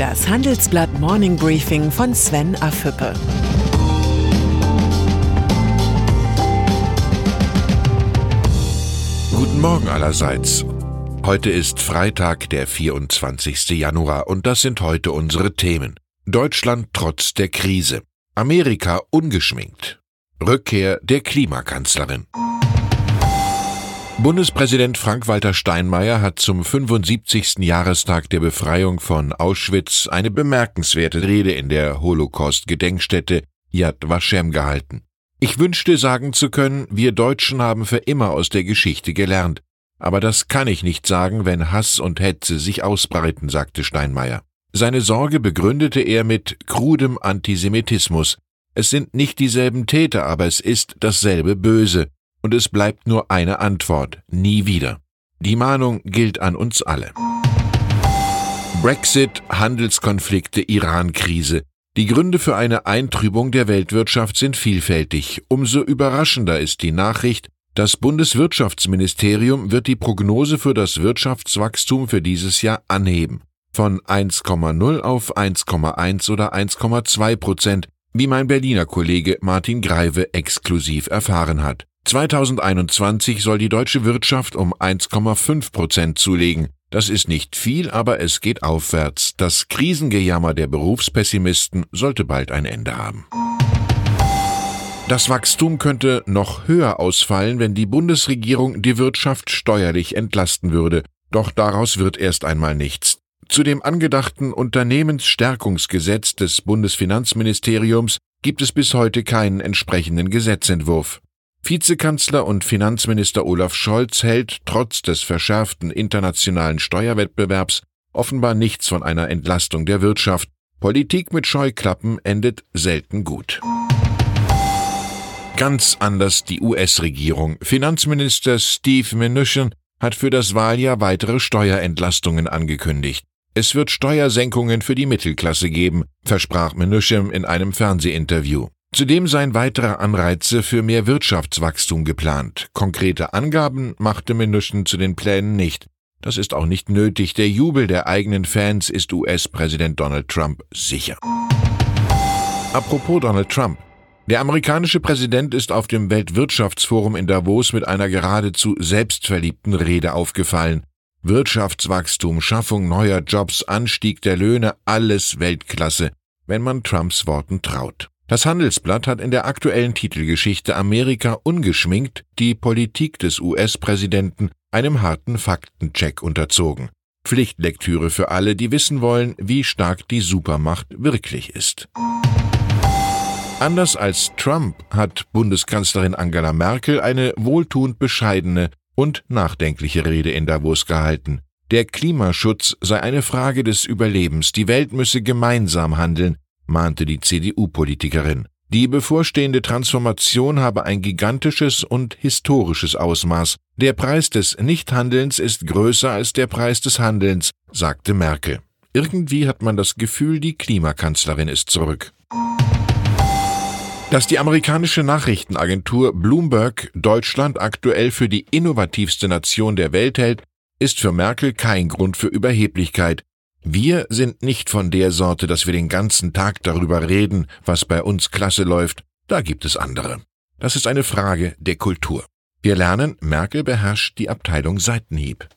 Das Handelsblatt Morning Briefing von Sven Afüppe. Guten Morgen allerseits. Heute ist Freitag, der 24. Januar, und das sind heute unsere Themen. Deutschland trotz der Krise. Amerika ungeschminkt. Rückkehr der Klimakanzlerin. Bundespräsident Frank-Walter Steinmeier hat zum 75. Jahrestag der Befreiung von Auschwitz eine bemerkenswerte Rede in der Holocaust-Gedenkstätte Yad Vashem gehalten. Ich wünschte sagen zu können, wir Deutschen haben für immer aus der Geschichte gelernt. Aber das kann ich nicht sagen, wenn Hass und Hetze sich ausbreiten, sagte Steinmeier. Seine Sorge begründete er mit krudem Antisemitismus. Es sind nicht dieselben Täter, aber es ist dasselbe Böse und es bleibt nur eine Antwort, nie wieder. Die Mahnung gilt an uns alle. Brexit, Handelskonflikte, Iran-Krise. Die Gründe für eine Eintrübung der Weltwirtschaft sind vielfältig. Umso überraschender ist die Nachricht, das Bundeswirtschaftsministerium wird die Prognose für das Wirtschaftswachstum für dieses Jahr anheben. Von 1,0 auf 1,1 oder 1,2 Prozent, wie mein Berliner Kollege Martin Greive exklusiv erfahren hat. 2021 soll die deutsche Wirtschaft um 1,5 Prozent zulegen. Das ist nicht viel, aber es geht aufwärts. Das Krisengejammer der Berufspessimisten sollte bald ein Ende haben. Das Wachstum könnte noch höher ausfallen, wenn die Bundesregierung die Wirtschaft steuerlich entlasten würde. Doch daraus wird erst einmal nichts. Zu dem angedachten Unternehmensstärkungsgesetz des Bundesfinanzministeriums gibt es bis heute keinen entsprechenden Gesetzentwurf. Vizekanzler und Finanzminister Olaf Scholz hält trotz des verschärften internationalen Steuerwettbewerbs offenbar nichts von einer Entlastung der Wirtschaft. Politik mit Scheuklappen endet selten gut. Ganz anders die US-Regierung. Finanzminister Steve Mnuchin hat für das Wahljahr weitere Steuerentlastungen angekündigt. Es wird Steuersenkungen für die Mittelklasse geben, versprach Mnuchin in einem Fernsehinterview. Zudem seien weitere Anreize für mehr Wirtschaftswachstum geplant. Konkrete Angaben machte Mnuchin zu den Plänen nicht. Das ist auch nicht nötig. Der Jubel der eigenen Fans ist US-Präsident Donald Trump sicher. Apropos Donald Trump. Der amerikanische Präsident ist auf dem Weltwirtschaftsforum in Davos mit einer geradezu selbstverliebten Rede aufgefallen. Wirtschaftswachstum, Schaffung neuer Jobs, Anstieg der Löhne, alles Weltklasse, wenn man Trumps Worten traut. Das Handelsblatt hat in der aktuellen Titelgeschichte Amerika ungeschminkt die Politik des US-Präsidenten einem harten Faktencheck unterzogen. Pflichtlektüre für alle, die wissen wollen, wie stark die Supermacht wirklich ist. Anders als Trump hat Bundeskanzlerin Angela Merkel eine wohltuend bescheidene und nachdenkliche Rede in Davos gehalten. Der Klimaschutz sei eine Frage des Überlebens, die Welt müsse gemeinsam handeln, mahnte die CDU-Politikerin. Die bevorstehende Transformation habe ein gigantisches und historisches Ausmaß. Der Preis des Nichthandelns ist größer als der Preis des Handelns, sagte Merkel. Irgendwie hat man das Gefühl, die Klimakanzlerin ist zurück. Dass die amerikanische Nachrichtenagentur Bloomberg Deutschland aktuell für die innovativste Nation der Welt hält, ist für Merkel kein Grund für Überheblichkeit. Wir sind nicht von der Sorte, dass wir den ganzen Tag darüber reden, was bei uns klasse läuft, da gibt es andere. Das ist eine Frage der Kultur. Wir lernen, Merkel beherrscht die Abteilung Seitenhieb.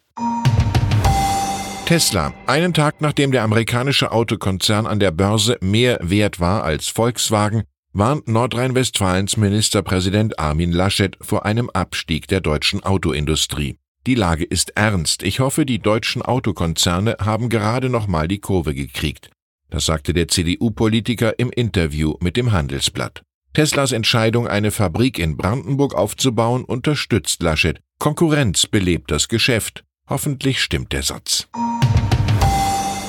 Tesla. Einen Tag nachdem der amerikanische Autokonzern an der Börse mehr wert war als Volkswagen, warnt Nordrhein-Westfalens Ministerpräsident Armin Laschet vor einem Abstieg der deutschen Autoindustrie. Die Lage ist ernst. Ich hoffe, die deutschen Autokonzerne haben gerade noch mal die Kurve gekriegt. Das sagte der CDU-Politiker im Interview mit dem Handelsblatt. Teslas Entscheidung, eine Fabrik in Brandenburg aufzubauen, unterstützt Laschet. Konkurrenz belebt das Geschäft. Hoffentlich stimmt der Satz.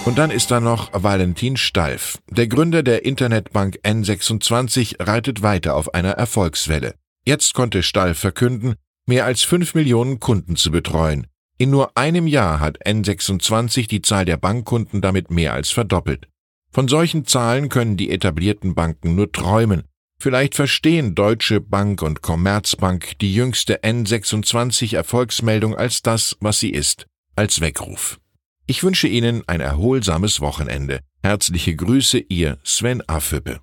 Und dann ist da noch Valentin Stalf. Der Gründer der Internetbank N26 reitet weiter auf einer Erfolgswelle. Jetzt konnte Stalf verkünden, mehr als fünf Millionen Kunden zu betreuen. In nur einem Jahr hat N26 die Zahl der Bankkunden damit mehr als verdoppelt. Von solchen Zahlen können die etablierten Banken nur träumen. Vielleicht verstehen Deutsche Bank und Commerzbank die jüngste N26 Erfolgsmeldung als das, was sie ist, als Weckruf. Ich wünsche Ihnen ein erholsames Wochenende. Herzliche Grüße, Ihr Sven Affüppe.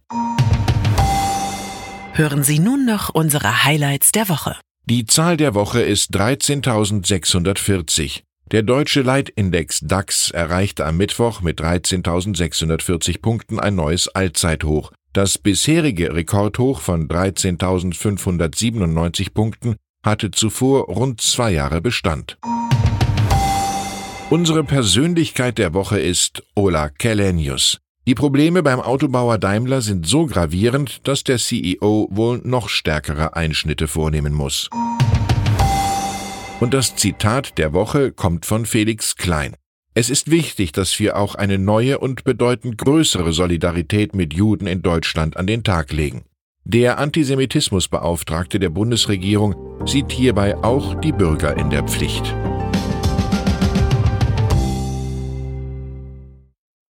Hören Sie nun noch unsere Highlights der Woche. Die Zahl der Woche ist 13.640. Der deutsche Leitindex DAX erreichte am Mittwoch mit 13.640 Punkten ein neues Allzeithoch. Das bisherige Rekordhoch von 13.597 Punkten hatte zuvor rund zwei Jahre Bestand. Unsere Persönlichkeit der Woche ist Ola Kellenius. Die Probleme beim Autobauer Daimler sind so gravierend, dass der CEO wohl noch stärkere Einschnitte vornehmen muss. Und das Zitat der Woche kommt von Felix Klein. Es ist wichtig, dass wir auch eine neue und bedeutend größere Solidarität mit Juden in Deutschland an den Tag legen. Der Antisemitismusbeauftragte der Bundesregierung sieht hierbei auch die Bürger in der Pflicht.